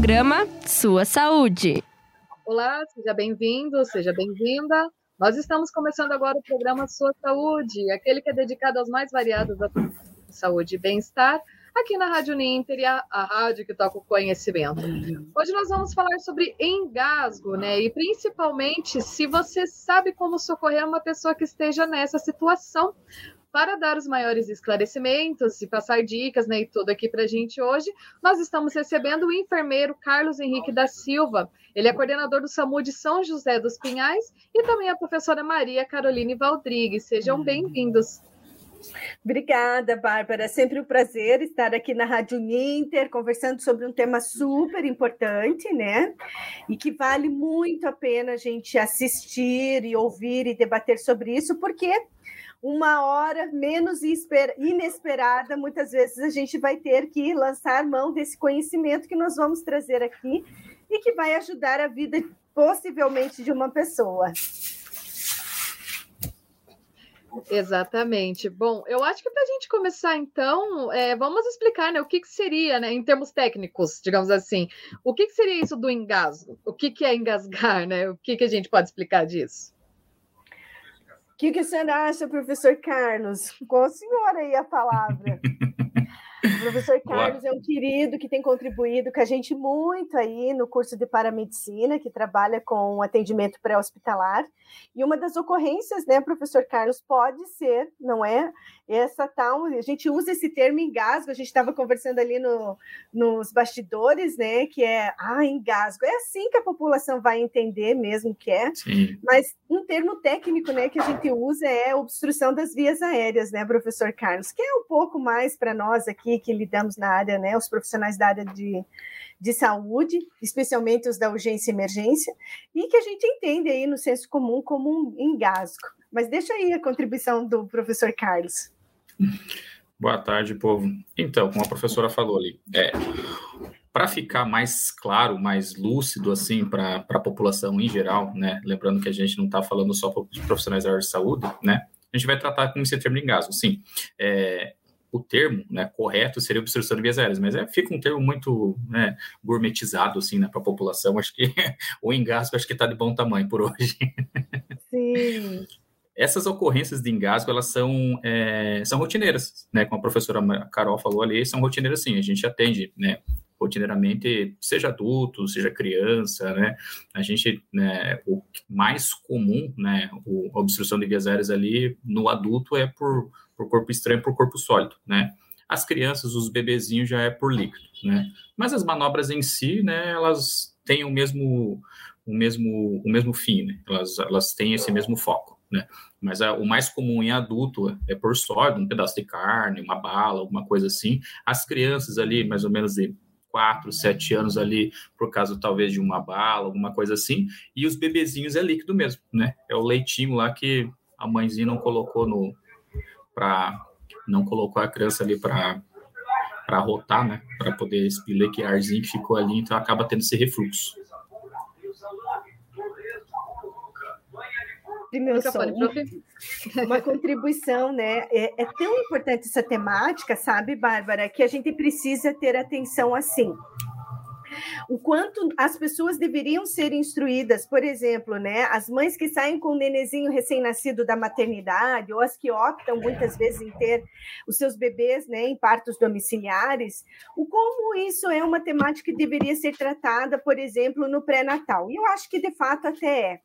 programa Sua Saúde. Olá, seja bem-vindo, seja bem-vinda. Nós estamos começando agora o programa Sua Saúde, aquele que é dedicado aos mais variados assuntos de saúde e bem-estar, aqui na Rádio Ninter, a, a rádio que toca o conhecimento. Hoje nós vamos falar sobre engasgo, né? E principalmente se você sabe como socorrer uma pessoa que esteja nessa situação. Para dar os maiores esclarecimentos e passar dicas né, e tudo aqui para a gente hoje, nós estamos recebendo o enfermeiro Carlos Henrique da Silva. Ele é coordenador do SAMU de São José dos Pinhais e também a professora Maria Caroline Valdrigues. Sejam bem-vindos. Obrigada, Bárbara. Sempre um prazer estar aqui na Rádio Ninter, conversando sobre um tema super importante, né? E que vale muito a pena a gente assistir e ouvir e debater sobre isso, porque uma hora menos inesperada, muitas vezes a gente vai ter que lançar mão desse conhecimento que nós vamos trazer aqui e que vai ajudar a vida, possivelmente, de uma pessoa. Exatamente. Bom, eu acho que para a gente começar, então, é, vamos explicar né, o que, que seria, né, em termos técnicos, digamos assim, o que, que seria isso do engasgo? O que, que é engasgar, né? O que, que a gente pode explicar disso? Que, que o senhor acha, professor Carlos? Com o senhor aí a palavra. O professor Carlos é um querido que tem contribuído com a gente muito aí no curso de paramedicina, que trabalha com atendimento pré-hospitalar. E uma das ocorrências, né, professor Carlos, pode ser, não é? Essa tal, a gente usa esse termo engasgo, a gente estava conversando ali no, nos bastidores, né, que é, ah, engasgo. É assim que a população vai entender mesmo que é. Sim. Mas um termo técnico, né, que a gente usa é obstrução das vias aéreas, né, professor Carlos, que é um pouco mais para nós aqui que lidamos na área, né, os profissionais da área de de saúde, especialmente os da urgência e emergência, e que a gente entende aí no senso comum como um engasgo. Mas deixa aí a contribuição do professor Carlos. Boa tarde, povo. Então, como a professora falou ali, é, para ficar mais claro, mais lúcido, assim, para a população em geral, né? Lembrando que a gente não está falando só os profissionais da área de saúde, né? A gente vai tratar com esse termo de engasgo. Sim, é, o termo né, correto seria obstrução de vias aéreas, mas é, fica um termo muito né, gourmetizado assim, né, para a população. Acho que o engasgo acho que está de bom tamanho por hoje. Sim. Essas ocorrências de engasgo, elas são, é, são rotineiras, né? Como a professora Carol falou ali, são rotineiras sim. A gente atende, né? Rotineiramente, seja adulto, seja criança, né? A gente, né, o mais comum, né, a obstrução de vias aéreas ali no adulto é por, por corpo estranho, por corpo sólido, né? As crianças, os bebezinhos já é por líquido, né? Mas as manobras em si, né, elas têm o mesmo o mesmo o mesmo fim, né? Elas elas têm esse mesmo foco, né? Mas a, o mais comum em adulto é por sólido, um pedaço de carne, uma bala, alguma coisa assim. As crianças ali, mais ou menos de quatro, sete anos ali, por causa talvez de uma bala, alguma coisa assim, e os bebezinhos é líquido mesmo, né? É o leitinho lá que a mãezinha não colocou no para não colocou a criança ali para para rotar, né? Para poder expilir que arzinho que ficou ali, então acaba tendo esse refluxo. meu som, uma contribuição, né? É, é, tão importante essa temática, sabe, Bárbara, que a gente precisa ter atenção assim o quanto as pessoas deveriam ser instruídas, por exemplo, né, as mães que saem com o nenezinho recém-nascido da maternidade, ou as que optam muitas vezes em ter os seus bebês né, em partos domiciliares, o como isso é uma temática que deveria ser tratada, por exemplo, no pré-natal. E eu acho que de fato até é.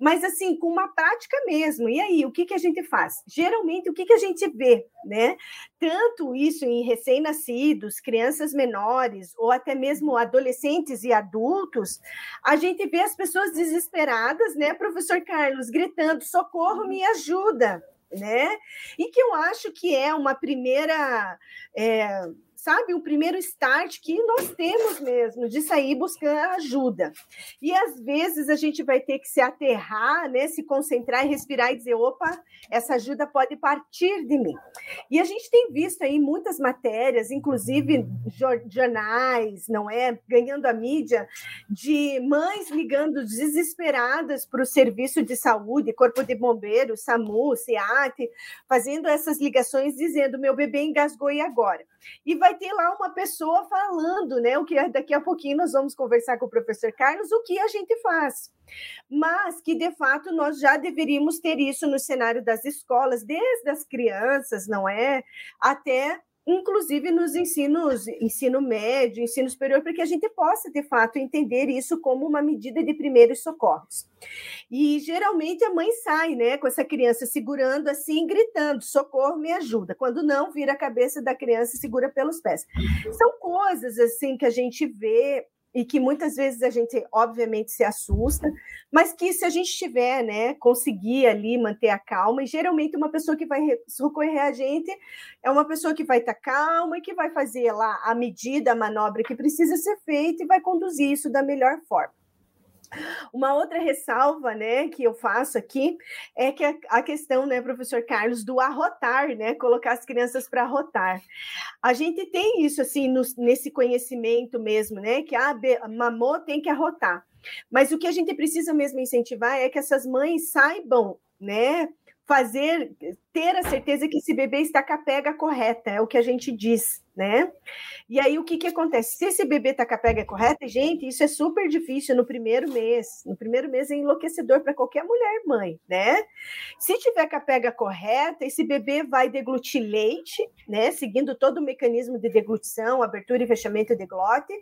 Mas assim, com uma prática mesmo. E aí, o que, que a gente faz? Geralmente, o que, que a gente vê, né? Tanto isso em recém-nascidos, crianças menores, ou até mesmo adolescentes e adultos, a gente vê as pessoas desesperadas, né, professor Carlos, gritando: socorro, me ajuda. Né? E que eu acho que é uma primeira é, sabe, o primeiro start que nós temos mesmo de sair buscando ajuda. E às vezes a gente vai ter que se aterrar, né, se concentrar e respirar e dizer, opa, essa ajuda pode partir de mim. E a gente tem visto aí muitas matérias, inclusive jornais, não é, ganhando a mídia, de mães ligando desesperadas para o serviço de saúde, corpo de bombeiros, SAMU, SEAT, fazendo essas ligações dizendo, meu bebê engasgou e agora? E vai vai ter lá uma pessoa falando, né? O que daqui a pouquinho nós vamos conversar com o professor Carlos, o que a gente faz. Mas que de fato nós já deveríamos ter isso no cenário das escolas, desde as crianças, não é? Até inclusive nos ensinos, ensino médio, ensino superior, para que a gente possa, de fato, entender isso como uma medida de primeiros socorros. E geralmente a mãe sai, né, com essa criança segurando assim, gritando: socorro, me ajuda. Quando não, vira a cabeça da criança e segura pelos pés. São coisas assim que a gente vê e que muitas vezes a gente, obviamente, se assusta, mas que se a gente tiver, né, conseguir ali manter a calma, e geralmente uma pessoa que vai socorrer a gente é uma pessoa que vai estar tá calma e que vai fazer lá a medida, a manobra que precisa ser feita e vai conduzir isso da melhor forma. Uma outra ressalva, né, que eu faço aqui é que a, a questão, né, professor Carlos, do arrotar, né, colocar as crianças para arrotar. A gente tem isso assim no, nesse conhecimento mesmo, né, que a ah, mamô tem que arrotar. Mas o que a gente precisa mesmo incentivar é que essas mães saibam, né, fazer, ter a certeza que esse bebê está com a pega correta, é o que a gente diz, né? E aí o que, que acontece? Se esse bebê está com a pega correta, gente, isso é super difícil no primeiro mês. No primeiro mês é enlouquecedor para qualquer mulher mãe, né? Se tiver com a pega correta, esse bebê vai deglutir leite, né? Seguindo todo o mecanismo de deglutição, abertura e fechamento de glote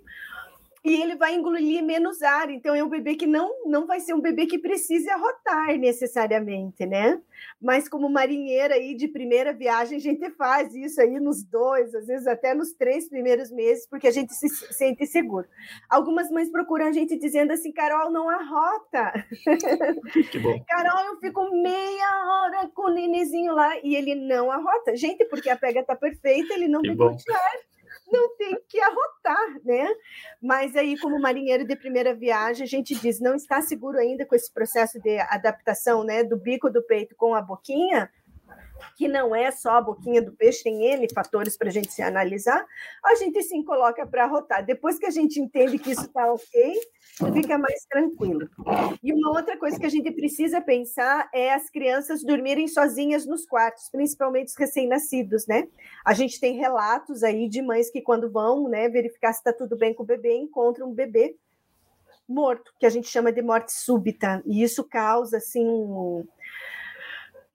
e ele vai engolir menos ar. Então, é um bebê que não, não vai ser um bebê que precise arrotar necessariamente, né? Mas como marinheira aí de primeira viagem, a gente faz isso aí nos dois, às vezes até nos três primeiros meses, porque a gente se sente seguro. Algumas mães procuram a gente dizendo assim, Carol, não arrota. Que bom. Carol, eu fico meia hora com o nenezinho lá e ele não arrota. Gente, porque a pega tá perfeita, ele não tem ar não tem que arrotar, né? Mas aí, como marinheiro de primeira viagem, a gente diz, não está seguro ainda com esse processo de adaptação, né, do bico do peito com a boquinha, que não é só a boquinha do peixe, tem N fatores para a gente se analisar, a gente sim coloca para rotar. Depois que a gente entende que isso está ok, fica mais tranquilo. E uma outra coisa que a gente precisa pensar é as crianças dormirem sozinhas nos quartos, principalmente os recém-nascidos, né? A gente tem relatos aí de mães que quando vão, né, verificar se está tudo bem com o bebê, encontram um bebê morto, que a gente chama de morte súbita, e isso causa assim um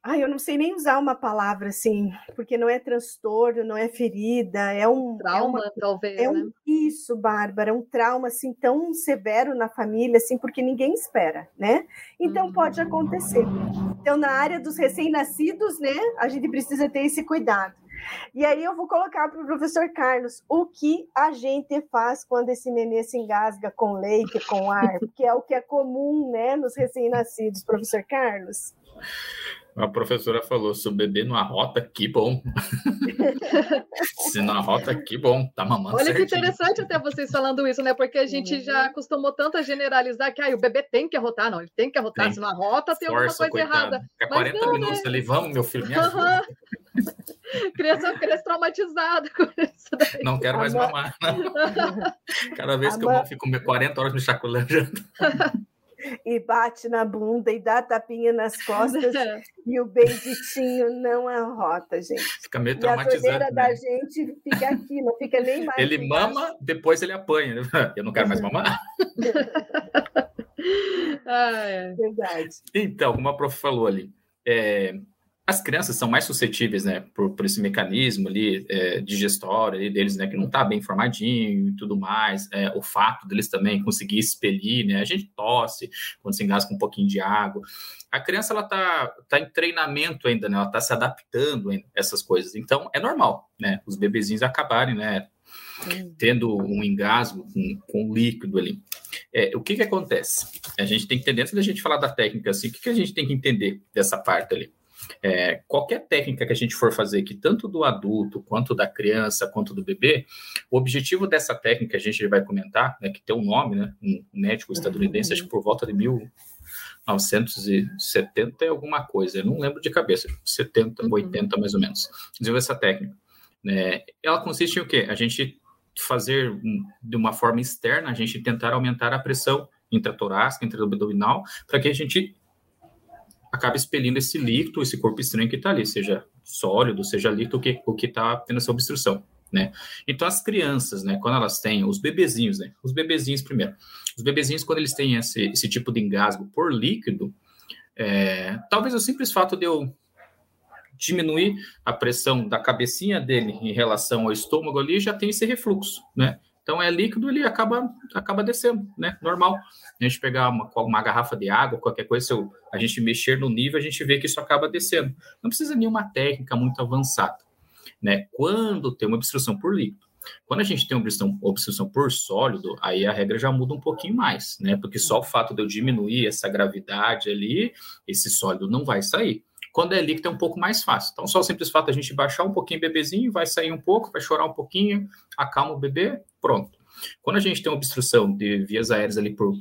Ai, eu não sei nem usar uma palavra assim, porque não é transtorno, não é ferida, é um trauma, é uma, talvez. É um, né? isso, Bárbara, é um trauma assim tão severo na família, assim, porque ninguém espera, né? Então uhum. pode acontecer. Então, na área dos recém-nascidos, né, a gente precisa ter esse cuidado. E aí eu vou colocar para o professor Carlos o que a gente faz quando esse nenê se engasga com leite, com ar, que é o que é comum, né, nos recém-nascidos, professor Carlos. A professora falou: se o bebê não arrota, que bom. se não arrota, que bom. Tá mamando Olha certinho. que interessante até vocês falando isso, né? Porque a gente uhum. já acostumou tanto a generalizar que ah, o bebê tem que arrotar. Não, ele tem que arrotar. Tem. Se não arrota, tem Força, alguma coisa coitado. errada. É 40 não, minutos né? ali, vamos, meu filho, me ajuda. Uhum. criança, criança traumatizada com isso daí. Não quero mais mamar. Cada vez que eu fico 40 horas me chacoalhando e bate na bunda e dá tapinha nas costas é. e o benditinho não arrota, gente. Fica meio traumatizado. E a né? da gente fica aqui, não fica nem mais. Ele mama, depois ele apanha. Eu não quero mais mamar. ah, é. Verdade. Então, como a prof falou ali, é, as crianças são mais suscetíveis, né, por, por esse mecanismo ali é, digestório ali deles, né, que não está bem formadinho e tudo mais, é, o fato deles também conseguir expelir, né, a gente tosse quando se engasga com um pouquinho de água. A criança, ela tá, tá em treinamento ainda, né, ela tá se adaptando a essas coisas, então é normal, né, os bebezinhos acabarem, né, tendo um engasgo com, com líquido ali. É, o que que acontece? A gente tem que entender, antes da gente falar da técnica, assim, o que, que a gente tem que entender dessa parte ali? É, qualquer técnica que a gente for fazer, que tanto do adulto, quanto da criança, quanto do bebê, o objetivo dessa técnica, a gente vai comentar, né, que tem um nome, né, um médico estadunidense, acho que por volta de 1970 e alguma coisa, eu não lembro de cabeça, 70, uhum. 80 mais ou menos, desenvolveu essa técnica. Né? Ela consiste em o quê? A gente fazer de uma forma externa, a gente tentar aumentar a pressão intratorácica, intraabdominal, para que a gente acaba expelindo esse líquido, esse corpo estranho que está ali, seja sólido, seja líquido, o que o está tendo essa obstrução. né? Então, as crianças, né, quando elas têm, os bebezinhos, né, os bebezinhos primeiro, os bebezinhos, quando eles têm esse, esse tipo de engasgo por líquido, é, talvez o simples fato de eu diminuir a pressão da cabecinha dele em relação ao estômago ali, já tem esse refluxo, né? Então é líquido, ele acaba, acaba descendo, né? Normal. A gente pegar uma, uma garrafa de água, qualquer coisa, se eu, a gente mexer no nível, a gente vê que isso acaba descendo. Não precisa nenhuma técnica muito avançada, né? Quando tem uma obstrução por líquido. Quando a gente tem obstrução, obstrução por sólido, aí a regra já muda um pouquinho mais, né? Porque só o fato de eu diminuir essa gravidade ali, esse sólido não vai sair. Quando é líquido é um pouco mais fácil. Então, só o simples fato de a gente baixar um pouquinho o bebezinho, vai sair um pouco, vai chorar um pouquinho, acalma o bebê, pronto. Quando a gente tem obstrução de vias aéreas ali por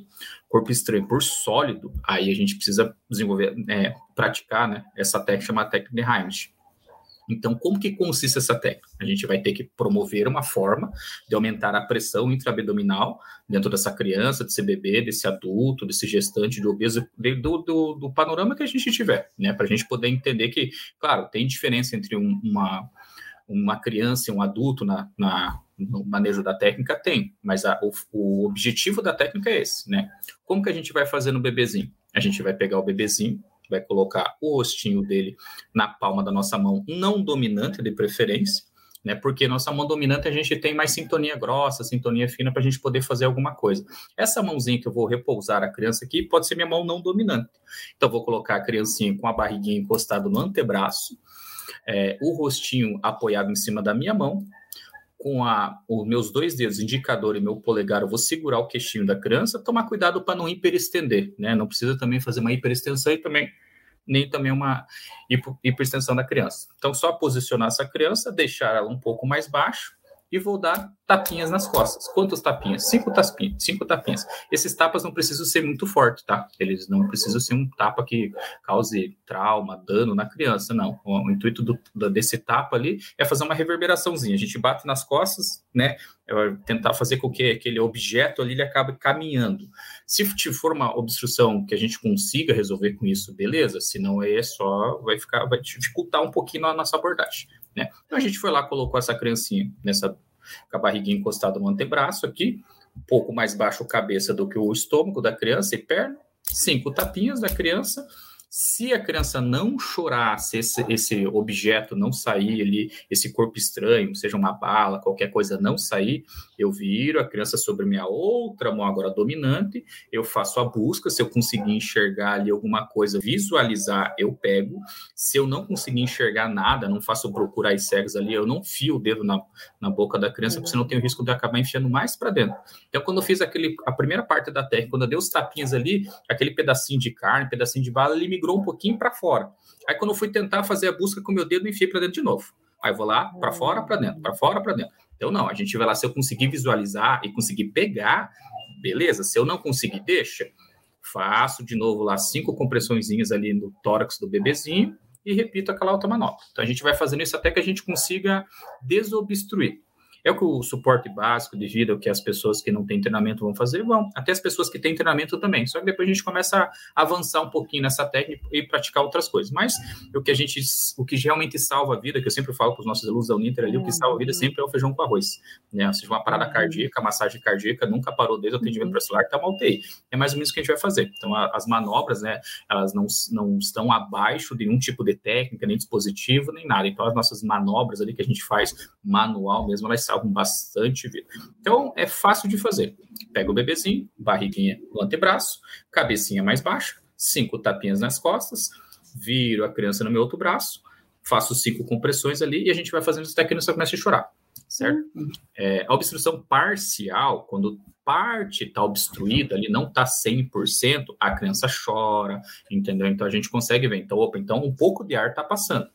corpo estranho, por sólido, aí a gente precisa desenvolver, é, praticar né, essa técnica chamada técnica de Heimlich. Então, como que consiste essa técnica? A gente vai ter que promover uma forma de aumentar a pressão intraabdominal dentro dessa criança, desse bebê, desse adulto, desse gestante, de obeso, do, do, do panorama que a gente tiver, né? Para a gente poder entender que, claro, tem diferença entre um, uma, uma criança e um adulto na, na, no manejo da técnica? Tem, mas a, o, o objetivo da técnica é esse, né? Como que a gente vai fazer no bebezinho? A gente vai pegar o bebezinho, vai colocar o rostinho dele na palma da nossa mão, não dominante de preferência, né? Porque nossa mão dominante a gente tem mais sintonia grossa, sintonia fina para a gente poder fazer alguma coisa. Essa mãozinha que eu vou repousar a criança aqui pode ser minha mão não dominante. Então, vou colocar a criancinha com a barriguinha encostada no antebraço, é, o rostinho apoiado em cima da minha mão, com a, os meus dois dedos, indicador e meu polegar, eu vou segurar o queixinho da criança, tomar cuidado para não hiperestender, né? Não precisa também fazer uma hiperextensão e também nem também uma hiperextensão da criança. Então, só posicionar essa criança, deixar ela um pouco mais baixo, e vou dar tapinhas nas costas. Quantas tapinhas? Cinco tapinhas. Cinco tapinhas. Esses tapas não precisam ser muito fortes, tá? Eles não precisam ser um tapa que cause trauma, dano na criança, não. O, intuito do, desse tapa ali é fazer uma reverberaçãozinha. A gente bate nas costas, né? É tentar fazer com que aquele objeto ali ele acabe caminhando. Se for uma obstrução que a gente consiga resolver com isso, beleza. Se não é só, vai ficar, vai dificultar um pouquinho a nossa abordagem. Né? Então a gente foi lá, colocou essa criancinha nessa com a barriguinha encostada no antebraço aqui, um pouco mais baixo a cabeça do que o estômago da criança e perna, cinco tapinhas da criança, se a criança não chorar, se esse, esse objeto não sair ali, esse corpo estranho, seja uma bala, qualquer coisa não sair, eu viro a criança sobre minha outra mão agora dominante, eu faço a busca, se eu conseguir enxergar ali alguma coisa, visualizar, eu pego. Se eu não conseguir enxergar nada, não faço procurar as cegas ali, eu não fio o dedo na, na boca da criança, porque senão eu tenho o risco de acabar enfiando mais para dentro. Então, quando eu fiz aquele, a primeira parte da técnica, quando eu dei os tapinhas ali, aquele pedacinho de carne, pedacinho de bala, ele me um pouquinho para fora. Aí quando eu fui tentar fazer a busca com meu dedo, enfiei para dentro de novo. Aí eu vou lá, para fora, para dentro, para fora, para dentro. Então não, a gente vai lá, se eu conseguir visualizar e conseguir pegar, beleza. Se eu não conseguir, deixa. Faço de novo lá cinco compressõezinhas ali no tórax do bebezinho e repito aquela outra manobra. Então a gente vai fazendo isso até que a gente consiga desobstruir. É o que o suporte básico de vida, o que as pessoas que não têm treinamento vão fazer, vão. Até as pessoas que têm treinamento também. Só que depois a gente começa a avançar um pouquinho nessa técnica e praticar outras coisas. Mas o que a gente, o que realmente salva a vida, que eu sempre falo para os nossos alunos da Uninter ali, o que salva a vida sempre é o feijão com arroz. Né? Ou seja, uma parada uhum. cardíaca, massagem cardíaca, nunca parou desde o atendimento para celular, está uma UTI. É mais ou menos o que a gente vai fazer. Então, a, as manobras, né, elas não, não estão abaixo de nenhum tipo de técnica, nem dispositivo, nem nada. Então, as nossas manobras ali que a gente faz manual mesmo, elas salvam bastante vida. Então, é fácil de fazer. Pega o bebezinho, barriguinha no antebraço, cabecinha mais baixa, cinco tapinhas nas costas, viro a criança no meu outro braço, faço cinco compressões ali e a gente vai fazendo isso até que a criança comece a chorar, certo? É, a obstrução parcial, quando parte está obstruída, ali não está 100%, a criança chora, entendeu? Então a gente consegue ver. Então, opa, então um pouco de ar está passando.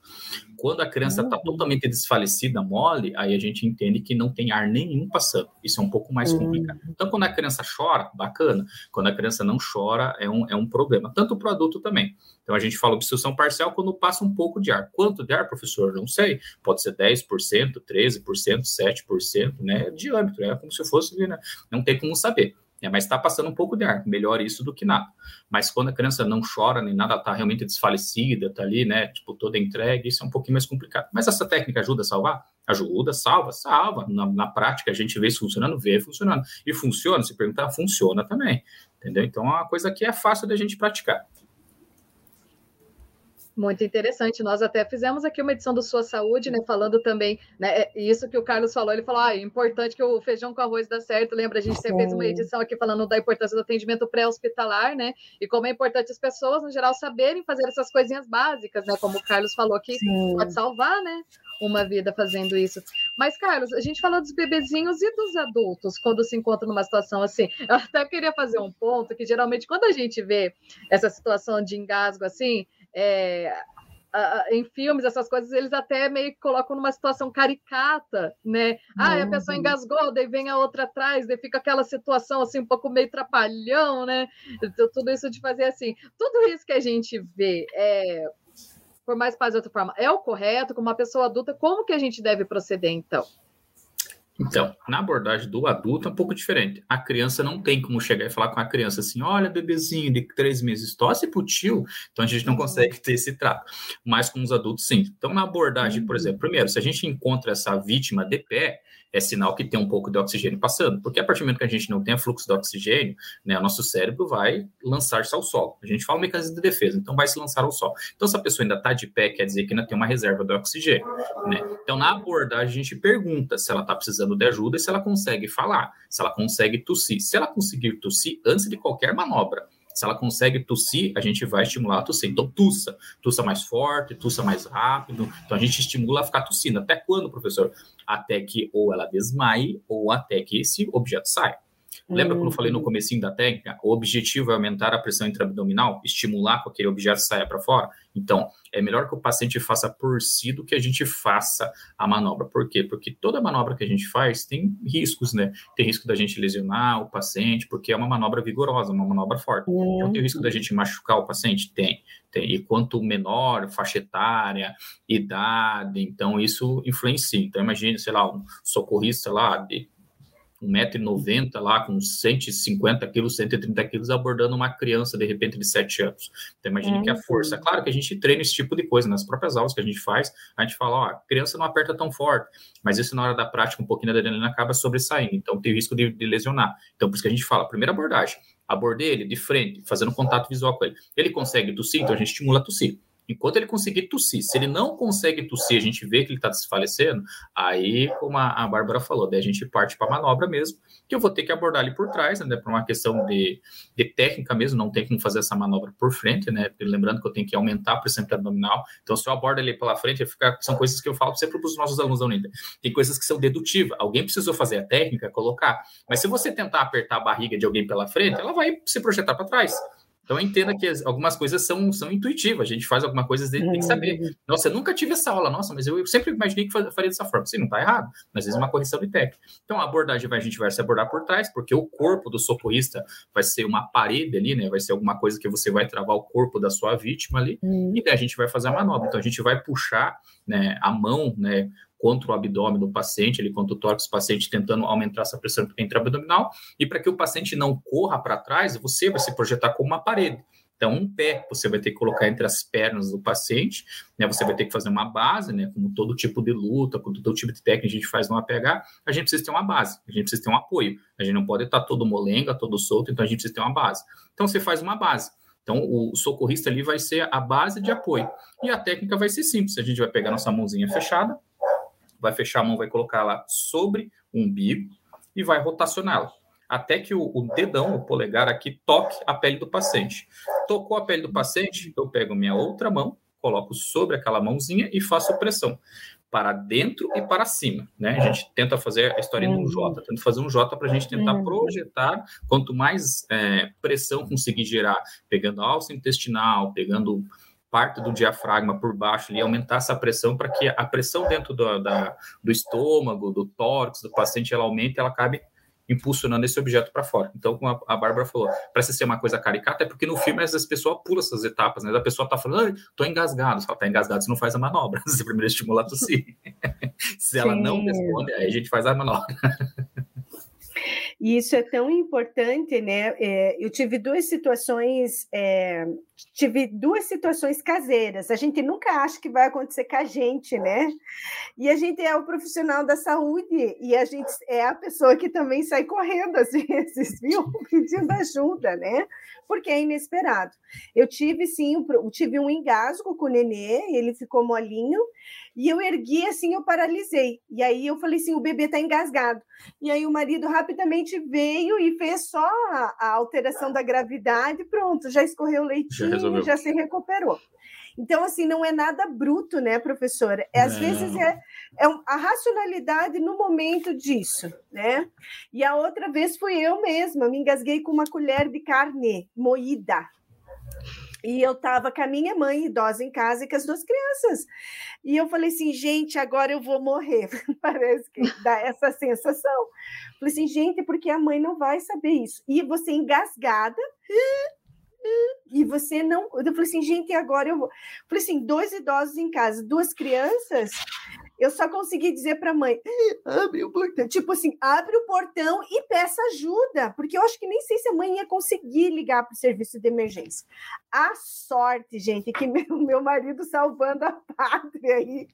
Quando a criança está uhum. totalmente desfalecida, mole, aí a gente entende que não tem ar nenhum passando. Isso é um pouco mais uhum. complicado. Então, quando a criança chora, bacana. Quando a criança não chora, é um, é um problema. Tanto para o adulto também. Então, a gente fala obstrução parcial quando passa um pouco de ar. Quanto de ar, professor? Não sei. Pode ser 10%, 13%, 7%, né? Diâmetro, é como se fosse, né? não tem como saber. Né? mas está passando um pouco de ar, melhor isso do que nada. Mas quando a criança não chora nem nada, está realmente desfalecida, está ali, né, tipo, toda entregue, isso é um pouquinho mais complicado. Mas essa técnica ajuda a salvar? Ajuda, salva, salva. Na, na prática, a gente vê isso funcionando, vê funcionando. E funciona, se perguntar, funciona também, entendeu? Então, é uma coisa que é fácil da gente praticar. Muito interessante. Nós até fizemos aqui uma edição do Sua Saúde, né? Falando também, né? É, isso que o Carlos falou, ele falou: ah, é importante que o feijão com arroz dá certo. Lembra, a gente sempre fez uma edição aqui falando da importância do atendimento pré-hospitalar, né? E como é importante as pessoas, no geral, saberem fazer essas coisinhas básicas, né? Como o Carlos falou que Sim. pode salvar, né? Uma vida fazendo isso. Mas, Carlos, a gente falou dos bebezinhos e dos adultos quando se encontra numa situação assim. Eu até queria fazer um ponto que geralmente quando a gente vê essa situação de engasgo assim, é, em filmes, essas coisas, eles até meio que colocam numa situação caricata, né? Ah, a pessoa uhum. engasgou, daí vem a outra atrás, daí fica aquela situação assim, um pouco meio trapalhão, né? Então, tudo isso de fazer assim. Tudo isso que a gente vê, é, por mais que de outra forma, é o correto, como uma pessoa adulta, como que a gente deve proceder, então? Então, na abordagem do adulto é um pouco diferente. A criança não tem como chegar e falar com a criança assim: olha, bebezinho de três meses, tosse pro tio. Então a gente não consegue ter esse trato. Mas com os adultos, sim. Então, na abordagem, por exemplo, primeiro, se a gente encontra essa vítima de pé, é sinal que tem um pouco de oxigênio passando. Porque a partir do momento que a gente não tem fluxo de oxigênio, né, o nosso cérebro vai lançar-se ao solo. A gente fala mecanismo de defesa, então vai se lançar ao solo. Então, se a pessoa ainda está de pé, quer dizer que ainda tem uma reserva de oxigênio. Né? Então, na abordagem, a gente pergunta se ela está precisando de ajuda e se ela consegue falar, se ela consegue tossir. Se ela conseguir tossir antes de qualquer manobra, se ela consegue tossir, a gente vai estimular a tossir. Então, tussa. Tussa mais forte, tussa mais rápido. Então, a gente estimula a ficar tossindo. Até quando, professor? Até que ou ela desmaie ou até que esse objeto saia. Lembra quando eu falei no uhum. comecinho da técnica? O objetivo é aumentar a pressão intraabdominal, estimular que aquele objeto saia para fora. Então, é melhor que o paciente faça por si do que a gente faça a manobra. Por quê? Porque toda manobra que a gente faz tem riscos, né? Tem risco da gente lesionar o paciente, porque é uma manobra vigorosa, uma manobra forte. Então, tem risco da gente machucar o paciente? Tem. Tem. E quanto menor, faixa etária, idade, então isso influencia. Então, imagine, sei lá, um socorrista lá de 1,90m lá, com 150 quilos, 130 quilos, abordando uma criança, de repente, de 7 anos. Então, imagine que a força. Claro que a gente treina esse tipo de coisa nas próprias aulas que a gente faz, a gente fala, ó, a criança não aperta tão forte, mas isso na hora da prática, um pouquinho da adrenalina acaba sobressaindo, então tem risco de, de lesionar. Então, por isso que a gente fala, primeira abordagem, abordei ele de frente, fazendo contato visual com ele. Ele consegue tossir, então a gente estimula a tossir. Enquanto ele conseguir tossir, se ele não consegue tossir, a gente vê que ele está desfalecendo, aí, como a, a Bárbara falou, daí a gente parte para a manobra mesmo, que eu vou ter que abordar ele por trás, né, por uma questão de, de técnica mesmo, não tem como fazer essa manobra por frente, né, lembrando que eu tenho que aumentar a pressão abdominal, então se eu abordo ele pela frente, são coisas que eu falo sempre para os nossos alunos da Unida, tem coisas que são dedutivas, alguém precisou fazer a técnica, colocar, mas se você tentar apertar a barriga de alguém pela frente, ela vai se projetar para trás, então entenda que algumas coisas são, são intuitivas, a gente faz alguma coisa, tem que saber. Uhum. Nossa, eu nunca tive essa aula, nossa, mas eu, eu sempre imaginei que faria dessa forma. Sim, não está errado, mas às vezes é uma correção de técnica. Então a abordagem vai, a gente vai se abordar por trás, porque o corpo do socorrista vai ser uma parede ali, né? Vai ser alguma coisa que você vai travar o corpo da sua vítima ali, uhum. e daí a gente vai fazer a manobra. Então a gente vai puxar né, a mão, né? Contra o abdômen do paciente, ele contra o tórax do paciente, tentando aumentar essa pressão intra-abdominal, e para que o paciente não corra para trás, você vai se projetar como uma parede. Então, um pé você vai ter que colocar entre as pernas do paciente, né? Você vai ter que fazer uma base, né? Como todo tipo de luta, como todo tipo de técnica que a gente faz no APH, a gente precisa ter uma base, a gente precisa ter um apoio. A gente não pode estar todo molenga, todo solto, então a gente precisa ter uma base. Então, você faz uma base. Então, o socorrista ali vai ser a base de apoio. E a técnica vai ser simples. A gente vai pegar nossa mãozinha fechada, vai fechar a mão, vai colocar ela sobre o umbigo e vai rotacioná-la. Até que o, o, dedão, o polegar aqui, toque a pele do paciente. Tocou a pele do paciente, eu pego minha outra mão, coloco sobre aquela mãozinha e faço pressão para dentro e para cima, né? A gente tenta fazer a história de um J, tenta fazer um J para a gente tentar uhum. projetar, quanto mais é, pressão conseguir gerar, pegando alça intestinal, pegando parte do diafragma por baixo ali, aumentar essa pressão para que a pressão dentro do, da, do estômago, do tórax do paciente, ela aumente e ela acabe impulsionando esse objeto para fora. Então, como a, Bárbara falou, parece ser uma coisa caricata, é porque no filme as pessoas pulam essas etapas, né? A pessoa tá falando, tô engasgado. Se ela tá engasgado, você não faz a manobra. Você primeiro estimula a tossir. Se ela Sim. não responde, aí a gente faz a manobra. E isso é tão importante, né? É, eu tive duas situações, é, tive duas situações caseiras. A gente nunca acha que vai acontecer com a gente, né? E a gente é o profissional da saúde e a gente é a pessoa que também sai correndo às vezes, viu? Pedindo ajuda, né? Porque é inesperado. Eu tive sim, eu tive um engasgo com o nenê, ele ficou molinho. E eu ergui assim, eu paralisei. E aí eu falei assim: o bebê está engasgado. E aí o marido rapidamente veio e fez só a, a alteração da gravidade, pronto, já escorreu o leitinho, já, já, se recuperou. Então, assim, não é nada bruto, né, professora? É, às vezes é, é a racionalidade no momento disso, né? E a outra vez fui eu mesma, me engasguei com uma colher de carne moída. E eu estava com a minha mãe idosa em casa e com as duas crianças. E eu falei assim, gente, agora eu vou morrer. Parece que dá essa sensação. Falei assim, gente, porque a mãe não vai saber isso. E você engasgada. E você não. Eu falei assim, gente, agora eu vou. Falei assim, dois idosos em casa, duas crianças eu só consegui dizer para a mãe: abre o portão. Tipo assim, abre o portão e peça ajuda, porque eu acho que nem sei se a mãe ia conseguir ligar para o serviço de emergência. A sorte, gente, que meu, meu marido salvando a pátria aí.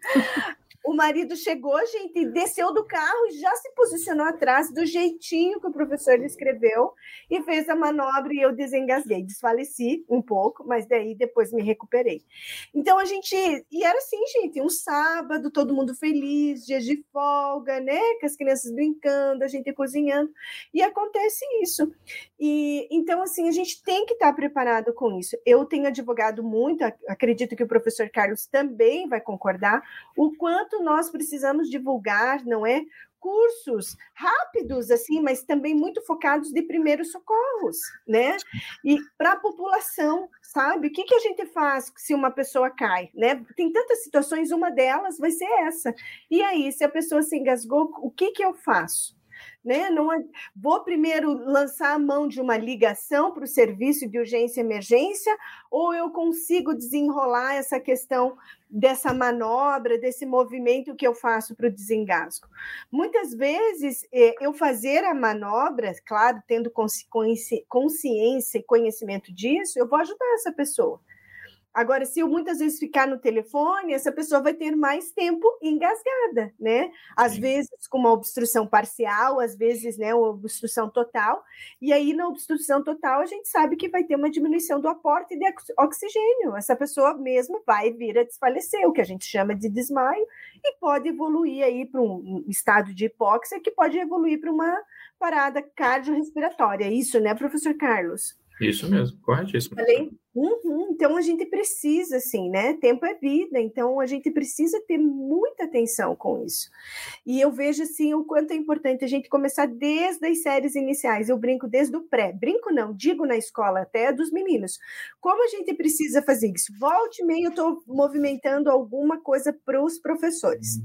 O marido chegou, gente, desceu do carro e já se posicionou atrás do jeitinho que o professor descreveu e fez a manobra e eu desengasguei. Desfaleci um pouco, mas daí depois me recuperei. Então a gente. E era assim, gente, um sábado, todo mundo feliz, dias de folga, né? Com as crianças brincando, a gente cozinhando. E acontece isso. E então, assim, a gente tem que estar preparado com isso. Eu tenho advogado muito, acredito que o professor Carlos também vai concordar, o quanto nós precisamos divulgar, não é? Cursos rápidos, assim, mas também muito focados de primeiros socorros, né? E para a população, sabe? O que, que a gente faz se uma pessoa cai, né? Tem tantas situações, uma delas vai ser essa. E aí, se a pessoa se engasgou, o que, que eu faço? Né? Não é... Vou primeiro lançar a mão de uma ligação para o serviço de urgência e emergência, ou eu consigo desenrolar essa questão dessa manobra, desse movimento que eu faço para o desengasgo. Muitas vezes, é, eu fazer a manobra, claro, tendo consciência e conhecimento disso, eu vou ajudar essa pessoa. Agora, se eu muitas vezes ficar no telefone, essa pessoa vai ter mais tempo engasgada, né? Às Sim. vezes com uma obstrução parcial, às vezes, né, uma obstrução total. E aí, na obstrução total, a gente sabe que vai ter uma diminuição do aporte de oxigênio. Essa pessoa mesmo vai vir a desfalecer, o que a gente chama de desmaio, e pode evoluir aí para um estado de hipóxia, que pode evoluir para uma parada cardiorrespiratória. Isso, né, professor Carlos? Isso mesmo, corretíssimo. Falei Uhum, então a gente precisa, assim, né? Tempo é vida, então a gente precisa ter muita atenção com isso. E eu vejo assim o quanto é importante a gente começar desde as séries iniciais. Eu brinco desde o pré, brinco não, digo na escola até dos meninos. Como a gente precisa fazer isso? Volte e meio eu estou movimentando alguma coisa para os professores,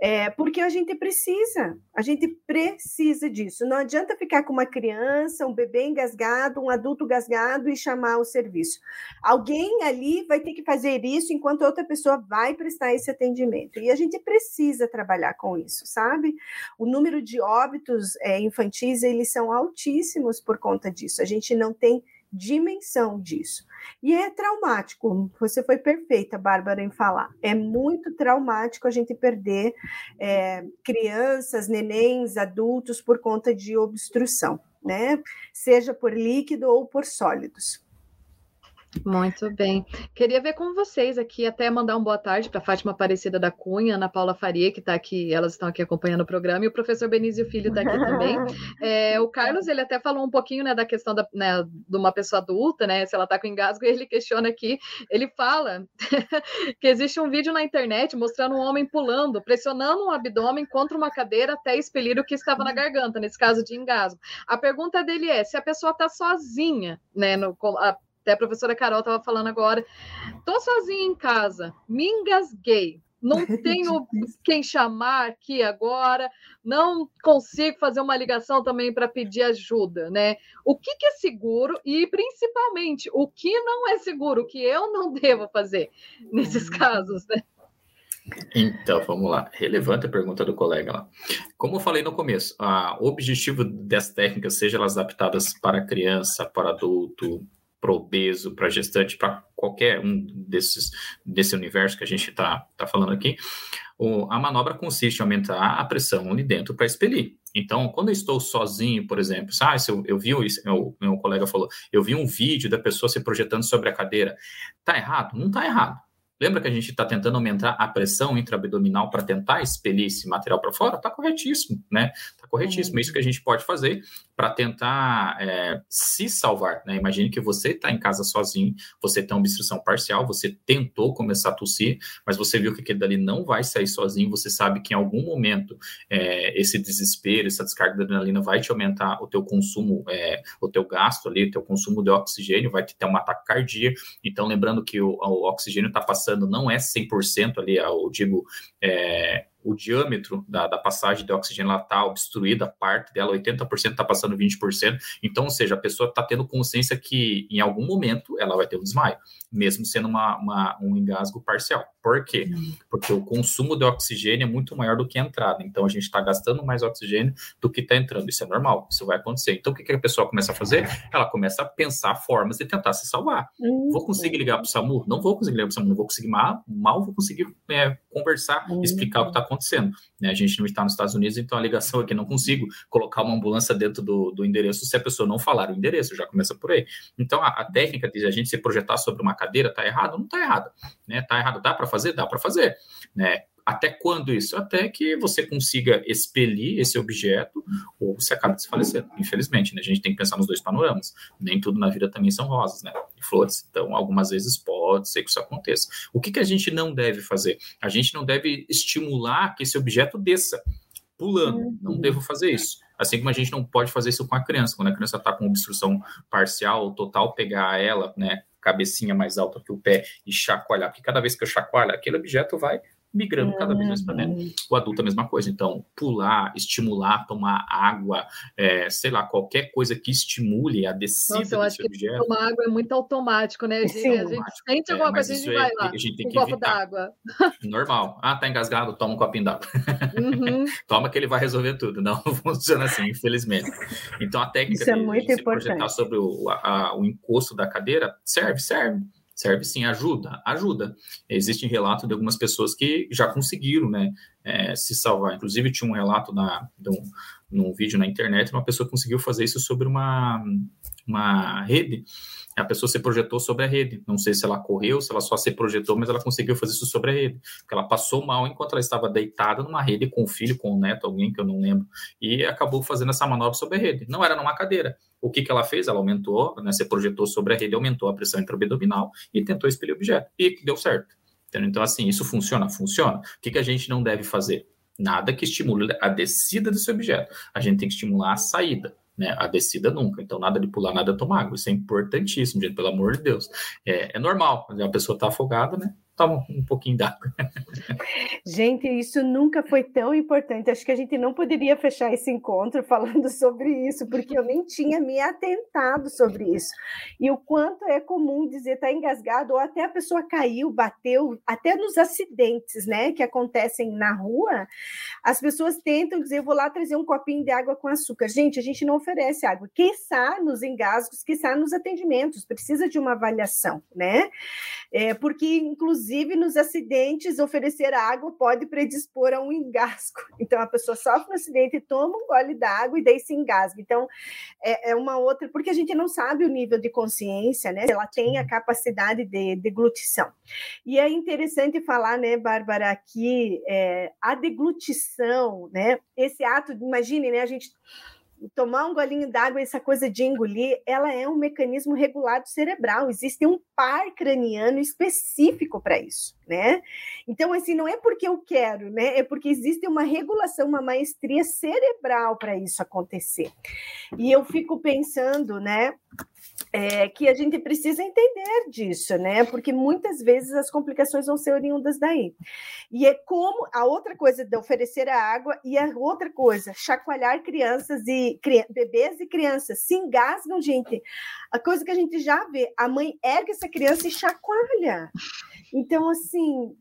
é, porque a gente precisa, a gente precisa disso. Não adianta ficar com uma criança, um bebê engasgado, um adulto gasgado e chamar o serviço. Alguém ali vai ter que fazer isso enquanto outra pessoa vai prestar esse atendimento. E a gente precisa trabalhar com isso, sabe? O número de óbitos é, infantis, eles são altíssimos por conta disso. A gente não tem dimensão disso. E é traumático, você foi perfeita, Bárbara, em falar. É muito traumático a gente perder é, crianças, nenéns, adultos por conta de obstrução, né? Seja por líquido ou por sólidos. Muito bem. Queria ver com vocês aqui, até mandar um boa tarde para Fátima Aparecida da Cunha, Ana Paula Faria, que está aqui, elas estão aqui acompanhando o programa, e o professor Benício Filho está aqui também. É, o Carlos, ele até falou um pouquinho né, da questão da, né, de uma pessoa adulta, né? Se ela está com engasgo, e ele questiona aqui, ele fala que existe um vídeo na internet mostrando um homem pulando, pressionando o abdômen contra uma cadeira até expelir o que estava na garganta, nesse caso de engasgo. A pergunta dele é: se a pessoa está sozinha, né? No, a, até a professora Carol estava falando agora. Tô sozinha em casa, me engasguei. Não tenho quem chamar aqui agora, não consigo fazer uma ligação também para pedir ajuda, né? O que, que é seguro e, principalmente, o que não é seguro, o que eu não devo fazer nesses uhum. casos, né? Então, vamos lá. Relevante a pergunta do colega lá. Como eu falei no começo, o objetivo dessas técnicas, seja elas adaptadas para criança, para adulto, para obeso, para gestante, para qualquer um desses desse universo que a gente está tá falando aqui, o, a manobra consiste em aumentar a pressão ali dentro para expelir. Então, quando eu estou sozinho, por exemplo, ah, se eu, eu vi isso, meu, meu colega falou, eu vi um vídeo da pessoa se projetando sobre a cadeira. Tá errado? Não tá errado. Lembra que a gente está tentando aumentar a pressão intraabdominal para tentar expelir esse material para fora? Está corretíssimo, né? Está corretíssimo. É isso que a gente pode fazer para tentar é, se salvar. Né? Imagine que você está em casa sozinho, você tem uma obstrução parcial, você tentou começar a tossir, mas você viu que aquele dali não vai sair sozinho, você sabe que em algum momento é, esse desespero, essa descarga de adrenalina vai te aumentar o teu consumo, é, o teu gasto ali, o teu consumo de oxigênio, vai te ter um ataque cardíaco. Então, lembrando que o, o oxigênio está passando, não é 100% ali, eu digo, é, o diâmetro da, da passagem de oxigênio está obstruída, parte dela, 80% está passando 20%. Então, ou seja, a pessoa está tendo consciência que em algum momento ela vai ter um desmaio, mesmo sendo uma, uma um engasgo parcial. Por quê? Hum. Porque o consumo de oxigênio é muito maior do que a entrada. Então, a gente está gastando mais oxigênio do que está entrando. Isso é normal, isso vai acontecer. Então, o que, que a pessoa começa a fazer? Ela começa a pensar formas de tentar se salvar. Uhum. Vou conseguir ligar para o SAMU? Não vou conseguir ligar para o SAMU, não vou conseguir mal, mal vou conseguir é, conversar, uhum. explicar o que está acontecendo. Né? A gente não está nos Estados Unidos, então a ligação aqui não consigo colocar uma ambulância dentro do, do endereço se a pessoa não falar o endereço, já começa por aí. Então, a, a técnica de a gente se projetar sobre uma cadeira está errado? Não está errado. Né? Tá errado, dá para fazer? Dá para fazer. Né? Até quando isso? Até que você consiga expelir esse objeto ou você acaba desfalecendo, infelizmente. Né? A gente tem que pensar nos dois panoramas. Nem tudo na vida também são rosas né? e flores. Então, algumas vezes pode ser que isso aconteça. O que, que a gente não deve fazer? A gente não deve estimular que esse objeto desça pulando. Uhum. Não devo fazer isso. Assim como a gente não pode fazer isso com a criança. Quando a criança está com obstrução parcial ou total, pegar ela, né, cabecinha mais alta que o pé e chacoalhar, porque cada vez que eu chacoalho, aquele objeto vai migrando cada vez mais para dentro. Uhum. O adulto é a mesma coisa. Então, pular, estimular, tomar água, é, sei lá, qualquer coisa que estimule a descida Nossa, eu acho desse objeto. tomar água é muito automático, né? A gente, Sim, a gente sente alguma é, coisa, a gente vai é, lá. A gente tem um que copo d'água. Normal. Ah, tá engasgado? Toma um copinho d'água. Uhum. Toma que ele vai resolver tudo. Não funciona assim, infelizmente. Então, a técnica Isso é muito de projetar sobre o, a, o encosto da cadeira serve, serve serve sim, ajuda, ajuda. Existem relatos de algumas pessoas que já conseguiram, né, é, se salvar. Inclusive, tinha um relato na, um, num vídeo na internet, uma pessoa conseguiu fazer isso sobre uma, uma rede, a pessoa se projetou sobre a rede. Não sei se ela correu, se ela só se projetou, mas ela conseguiu fazer isso sobre a rede. Porque ela passou mal enquanto ela estava deitada numa rede com o filho, com o neto, alguém que eu não lembro, e acabou fazendo essa manobra sobre a rede. Não era numa cadeira. O que, que ela fez? Ela aumentou, né, se projetou sobre a rede, aumentou a pressão intraabdominal e tentou expelir o objeto. E deu certo. Então, assim, isso funciona? Funciona. O que, que a gente não deve fazer? Nada que estimule a descida desse objeto. A gente tem que estimular a saída né? A descida nunca. Então, nada de pular, nada de tomar água. Isso é importantíssimo, gente, pelo amor de Deus. É, é normal. A pessoa está afogada, né? Toma um pouquinho d'água. Gente, isso nunca foi tão importante. Acho que a gente não poderia fechar esse encontro falando sobre isso, porque eu nem tinha me atentado sobre isso. E o quanto é comum dizer tá engasgado, ou até a pessoa caiu, bateu, até nos acidentes, né, que acontecem na rua, as pessoas tentam dizer, vou lá trazer um copinho de água com açúcar. Gente, a gente não oferece água. Quem sabe nos engasgos, quem sabe nos atendimentos, precisa de uma avaliação, né? É, porque, inclusive, inclusive nos acidentes, oferecer água pode predispor a um engasgo. Então, a pessoa sofre um acidente, toma um gole d'água e daí se engasga. Então, é, é, uma outra, porque a gente não sabe o nível de consciência, né? Ela tem a capacidade de deglutição. E é interessante falar, né, Bárbara, que é, a deglutição, né? Esse ato, imagine, né? A gente tomar um golinho d'água, essa coisa de engolir, ela é um mecanismo regulado cerebral. Existe um par craniano específico para isso, né? Então, assim, não é porque eu quero, né? É porque existe uma regulação, uma maestria cerebral para isso acontecer. E eu fico pensando, né? é, que a gente precisa entender disso, né? Porque muitas vezes as complicações vão ser oriundas daí. E é como a outra coisa de oferecer a água e a outra coisa, chacoalhar crianças e bebês e crianças se engasgam, gente. A coisa que a gente já vê, a mãe ergue essa criança e chacoalha. Então, assim,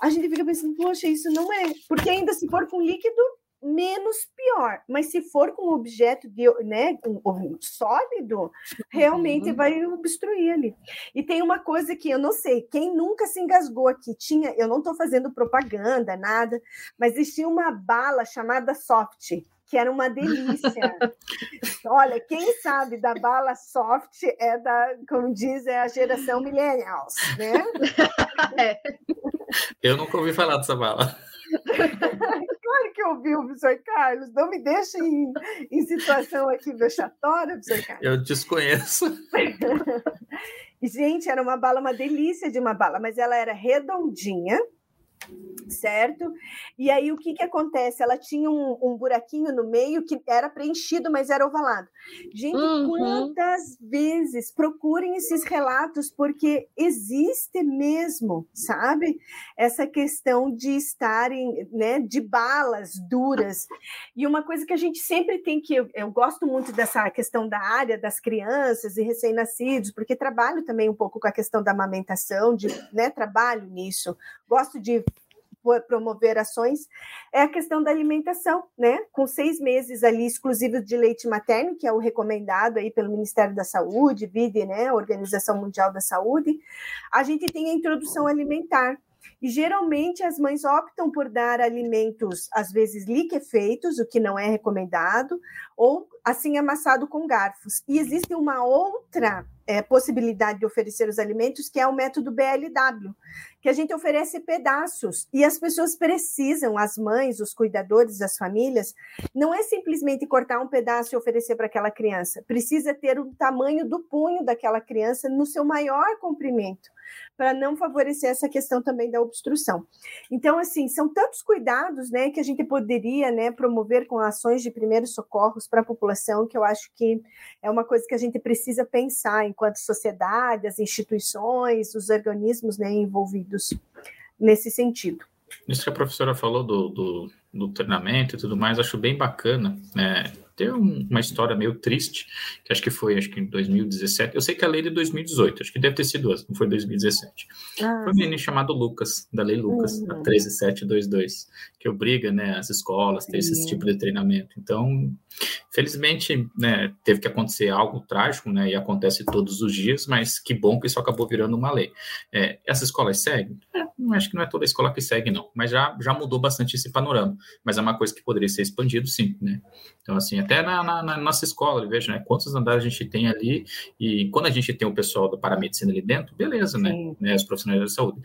a gente fica pensando, poxa, isso não é. Porque ainda se for com líquido, menos pior. Mas se for com objeto de, né, um, sólido, realmente uhum. vai obstruir ali. E tem uma coisa que eu não sei, quem nunca se engasgou aqui tinha, eu não estou fazendo propaganda, nada, mas existia uma bala chamada soft, que era uma delícia. Olha, quem sabe da bala soft é da, como diz, é a geração millennials, né? É. Eu nunca ouvi falar dessa bala. claro que eu ouvi o professor Carlos, não me deixe em, em situação aqui vexatória, professor Carlos. Eu desconheço. Gente, era uma bala, uma delícia de uma bala, mas ela era redondinha, certo? E aí o que que acontece? Ela tinha um, um, buraquinho no meio que era preenchido, mas era ovalado. Gente, uhum. quantas vezes procurem esses relatos porque existe mesmo, sabe? Essa questão de estarem, né, de balas duras. E uma coisa que a gente sempre tem que eu, eu gosto muito dessa questão da área das crianças e recém-nascidos, porque trabalho também um pouco com a questão da amamentação, de, né, trabalho nisso. Gosto de promover ações, é a questão da alimentação, né? Com seis meses ali exclusivos de leite materno, que é o recomendado aí pelo Ministério da Saúde, VIDE, né? Organização Mundial da Saúde, a gente tem a introdução alimentar. E geralmente as mães optam por dar alimentos, às vezes liquefeitos, o que não é recomendado, ou assim amassado com garfos. E existe uma outra é, possibilidade de oferecer os alimentos, que é o método BLW, que a gente oferece pedaços e as pessoas precisam, as mães, os cuidadores, as famílias, não é simplesmente cortar um pedaço e oferecer para aquela criança, precisa ter o tamanho do punho daquela criança no seu maior comprimento para não favorecer essa questão também da obstrução. Então, assim, são tantos cuidados, né, que a gente poderia, né, promover com ações de primeiros socorros para a população, que eu acho que é uma coisa que a gente precisa pensar enquanto sociedade, as instituições, os organismos, né, envolvidos nesse sentido. Isso que a professora falou do, do, do treinamento e tudo mais, acho bem bacana, né? Tem uma história meio triste, que acho que foi acho que em 2017. Eu sei que a lei é de 2018, acho que deve ter sido essa, não foi 2017. Ah, foi um menino chamado Lucas, da lei Lucas, uhum. a 13722, que obriga né, as escolas a ter esse tipo de treinamento. Então, felizmente, né, teve que acontecer algo trágico, né, e acontece todos os dias, mas que bom que isso acabou virando uma lei. É, essas escolas seguem? Acho que não é toda escola que segue, não, mas já, já mudou bastante esse panorama. Mas é uma coisa que poderia ser expandido, sim, né? Então, assim, até na, na, na, nossa escola, veja, né, quantos andares a gente tem ali, e quando a gente tem o pessoal da paramedicina ali dentro, beleza, né, né, os profissionais da saúde,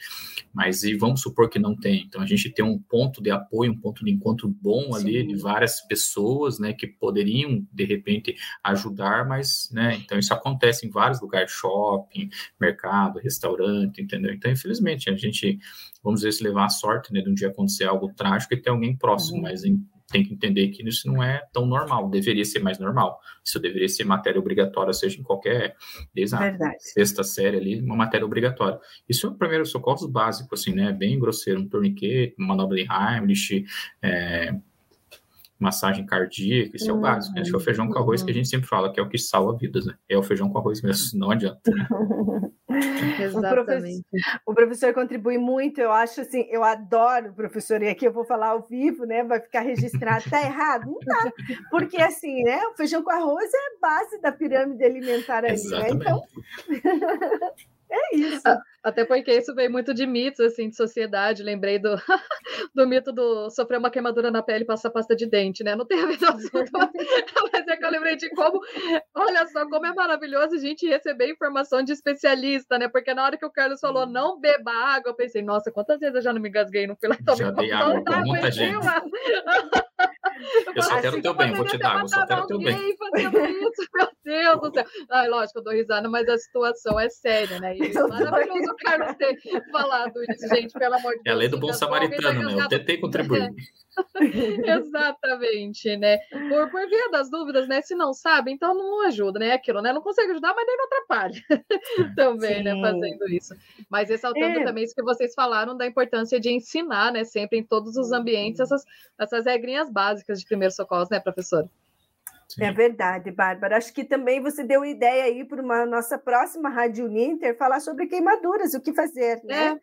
mas e vamos supor que não tem, então a gente tem um ponto de apoio, um ponto de encontro bom ali, Sim. de várias pessoas, né, que poderiam, de repente, ajudar, mas, né, então isso acontece em vários lugares, shopping, mercado, restaurante, entendeu, então infelizmente a gente, vamos ver se levar a sorte, né, de um dia acontecer algo trágico e ter alguém próximo, uhum. mas em tem que entender que isso não é tão normal, deveria ser mais normal. Isso deveria ser matéria obrigatória, seja em qualquer, desde a sexta série ali, uma matéria obrigatória. Isso é o primeiro socorro básico, assim, né? Bem grosseiro, um torniquete, uma manobra de Heimlich, é, massagem cardíaca, isso é o básico. Né? Acho que é o feijão com arroz que a gente sempre fala, que é o que salva vidas, né? É o feijão com arroz mesmo, não adianta. Exatamente. O professor, o professor, contribui muito, eu acho assim, eu adoro o professor, e aqui eu vou falar ao vivo, né? Vai ficar registrado, tá errado? Não tá, porque assim, né? O feijão com arroz é a base da pirâmide alimentar ali, né? Então. É isso. Até porque isso veio muito de mitos, assim, de sociedade. Lembrei do, do mito do sofrer uma queimadura na pele e passar pasta de dente, né? Não tem a ver com o assunto, mas é que eu lembrei de como, olha só, como é maravilhoso a gente receber informação de especialista, né? Porque na hora que o Carlos falou não beba água, eu pensei, nossa, quantas vezes eu já não me engasguei no fui lá tomar Já dei água pra muita gente. Eu só quero o teu bem, vou te dar água, só quero o teu bem. Isso, meu Deus do céu. Ai, lógico, eu dou risada, mas a situação é séria, né? E maravilhoso o Carlos ter falado isso, gente, pelo amor de Deus. É a lei do bom samaritano, né? Eu tentei contribuir. Exatamente, né? Por, por via das dúvidas, né? Se não sabe, então não ajuda, né? Aquilo, né? Não consegue ajudar, mas nem não atrapalha também, né? Sim. né? Fazendo isso. Mas ressaltando é. também isso que vocês falaram da importância de ensinar, né? Sempre em todos os ambientes, essas, essas regrinhas básicas de primeiros socorros, né, professor? Sim. É verdade, Bárbara. Acho que também você deu ideia aí para uma nossa próxima Rádio Ninter falar sobre queimaduras, o que fazer, né? É.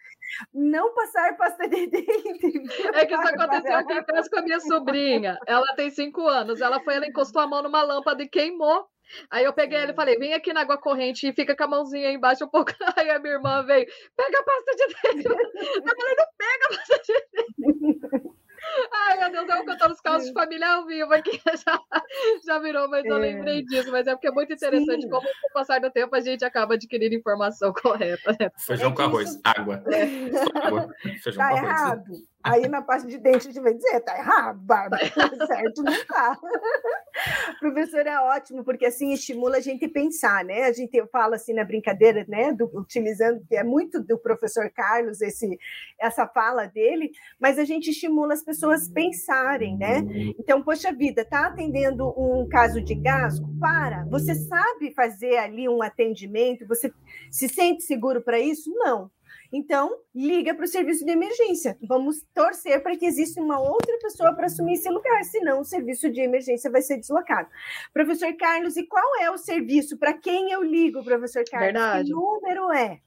Não passar pasta de dente. É que isso aconteceu aqui casa com a minha sobrinha. Ela tem cinco anos. Ela foi, ela encostou a mão numa lâmpada e queimou. Aí eu peguei ele e falei, vem aqui na água corrente e fica com a mãozinha aí embaixo um pouco. Aí a minha irmã veio, pega a pasta de dente. Eu falei, não pega a pasta de dente. Ai, meu Deus, eu contando os casos de família ao vivo aqui, já, já virou, mas eu é. lembrei disso. Mas é porque é muito interessante Sim. como, com o passar do tempo, a gente acaba adquirindo informação correta. Né? Feijão é com arroz, água. É. água. Feijão tá com arroz. errado. Aí na parte de dente a gente vai dizer, tá errado, Bárbara, tá certo, não tá. Professor, é ótimo, porque assim estimula a gente a pensar, né? A gente fala assim na brincadeira, né? Do, utilizando, que é muito do professor Carlos, esse, essa fala dele, mas a gente estimula as pessoas pensarem, né? Então, poxa vida, tá atendendo um caso de engasgo? Para, você sabe fazer ali um atendimento, você se sente seguro para isso? Não. Então, liga para o serviço de emergência. Vamos torcer para que exista uma outra pessoa para assumir esse lugar, senão o serviço de emergência vai ser deslocado. Professor Carlos, e qual é o serviço? Para quem eu ligo, professor Carlos? Verdade. Que número é?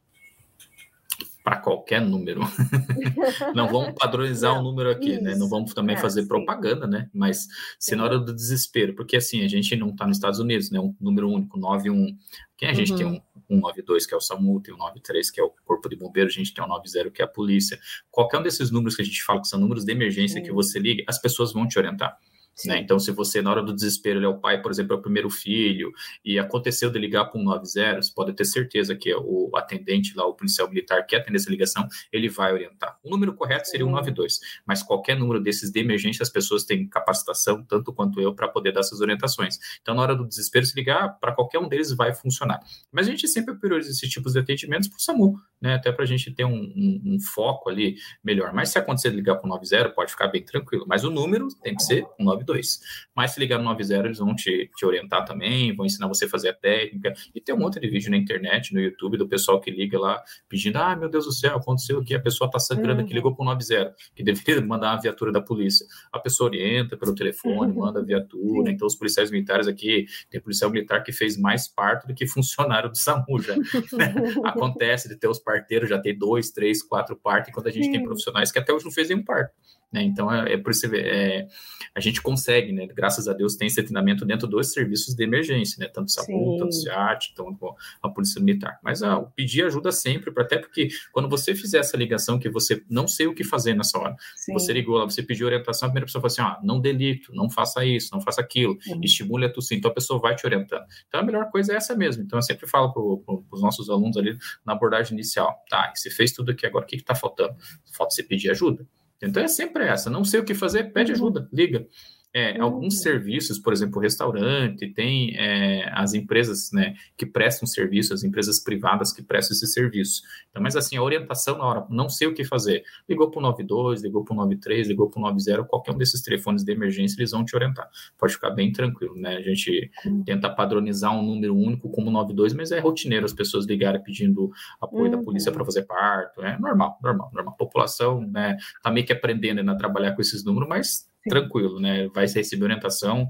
para qualquer número. não vamos padronizar o um número aqui, isso. né? Não vamos também é, fazer sim. propaganda, né? Mas se na hora do desespero, porque assim, a gente não está nos Estados Unidos, né? Um número único, 91. Quem a gente uhum. tem um, um 92, que é o SAMU, tem um 93, que é o Corpo de Bombeiros, a gente tem um 90, que é a polícia. Qualquer um desses números que a gente fala que são números de emergência que você liga, as pessoas vão te orientar. Né? Então, se você, na hora do desespero, ele é o pai, por exemplo, é o primeiro filho, e aconteceu de ligar para um 90, você pode ter certeza que o atendente lá, o policial militar que atende essa ligação, ele vai orientar. O número correto seria o 92, mas qualquer número desses de emergência, as pessoas têm capacitação, tanto quanto eu, para poder dar essas orientações. Então, na hora do desespero, se ligar, para qualquer um deles vai funcionar. Mas a gente sempre prioriza esses tipos de atendimentos para o SAMU, né? até para a gente ter um, um, um, foco ali melhor. Mas se acontecer de ligar para o 90, pode ficar bem tranquilo. Mas o número tem que ser o 92. 2. Mas se ligar no 90, eles vão te, te orientar também, vão ensinar você a fazer a técnica. E tem um monte de vídeo na internet, no YouTube, do pessoal que liga lá pedindo: ah, meu Deus do céu, aconteceu aqui, a pessoa está sangrando uhum. aqui, ligou para o 90, que deveria mandar uma viatura da polícia. A pessoa orienta pelo telefone, uhum. manda a viatura. Então, os policiais militares aqui, tem policial militar que fez mais parto do que funcionário do SAMU já. Né? Acontece de ter os parteiros, já ter dois, três, quatro partos, enquanto a gente tem profissionais que até hoje não fez nenhum parto. Né? Então, é, é por isso é, a gente consegue, né? graças a Deus, tem esse treinamento dentro dos serviços de emergência, né? tanto SAMU, tanto SEAT, tanto a Polícia Militar. Mas ah, pedir ajuda sempre, até porque quando você fizer essa ligação que você não sei o que fazer nessa hora, Sim. você ligou lá, você pediu orientação, a primeira pessoa fala assim, ah, não delito, não faça isso, não faça aquilo, Sim. estimule a tossir, então a pessoa vai te orientando. Então a melhor coisa é essa mesmo. Então eu sempre falo para os nossos alunos ali na abordagem inicial, tá, você fez tudo aqui, agora o que está faltando? Falta você pedir ajuda. Então é sempre essa. Não sei o que fazer, pede uhum. ajuda, liga. É, uhum. Alguns serviços, por exemplo, restaurante, tem é, as empresas né, que prestam serviço, as empresas privadas que prestam esse serviço. Então, mas assim, a orientação na hora, não sei o que fazer. Ligou para o 92, ligou para o 93, ligou para o 90, qualquer um desses telefones de emergência, eles vão te orientar. Pode ficar bem tranquilo, né? A gente uhum. tenta padronizar um número único como 92, mas é rotineiro as pessoas ligarem pedindo apoio da polícia para uhum. fazer parto. É normal, normal, normal. A população né, tá meio que aprendendo né, a trabalhar com esses números, mas tranquilo, né? Vai receber orientação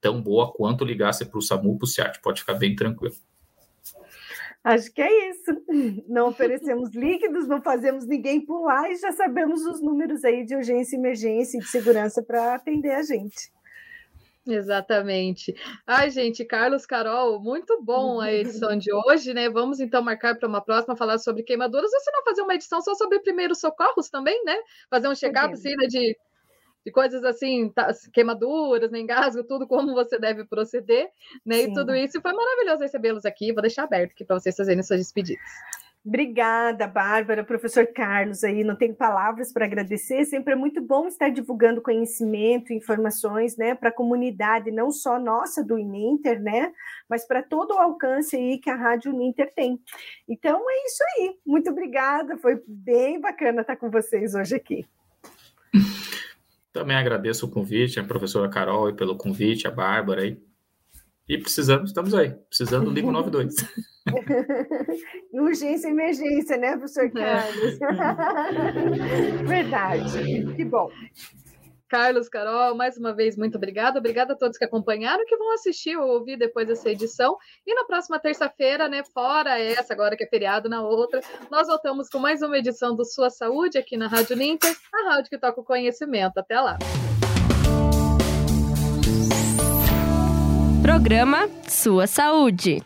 tão boa quanto ligasse para o SAMU, para o SEAT, pode ficar bem tranquilo. Acho que é isso. Não oferecemos líquidos, não fazemos ninguém pular e já sabemos os números aí de urgência, emergência e de segurança para atender a gente. Exatamente. Ai, gente, Carlos, Carol, muito bom a edição de hoje, né? Vamos então marcar para uma próxima falar sobre queimaduras, ou se não fazer uma edição só sobre primeiros socorros também, né? Fazer um check-up assim, né, de de coisas assim, tá, queimaduras, nem engasgo, tudo como você deve proceder, né? Sim. E tudo isso. Foi maravilhoso recebê-los aqui. Vou deixar aberto aqui para vocês fazerem suas despedidas. Obrigada, Bárbara, professor Carlos aí, não tenho palavras para agradecer, sempre é muito bom estar divulgando conhecimento, informações, né, para a comunidade, não só nossa do Uninter, né, mas para todo o alcance aí que a Rádio Uninter tem. Então é isso aí, muito obrigada, foi bem bacana estar com vocês hoje aqui. Também agradeço o convite, a professora Carol, pelo convite, a Bárbara aí. E precisamos, estamos aí, precisando do Ligo 92. Urgência e emergência, né, professor é. Carlos? Verdade. Que bom. Carlos, Carol, mais uma vez, muito obrigada. Obrigada a todos que acompanharam, que vão assistir ou ouvir depois dessa edição. E na próxima terça-feira, né, fora essa, agora que é feriado, na outra, nós voltamos com mais uma edição do Sua Saúde aqui na Rádio Ninter, a rádio que toca o conhecimento. Até lá. Programa Sua Saúde.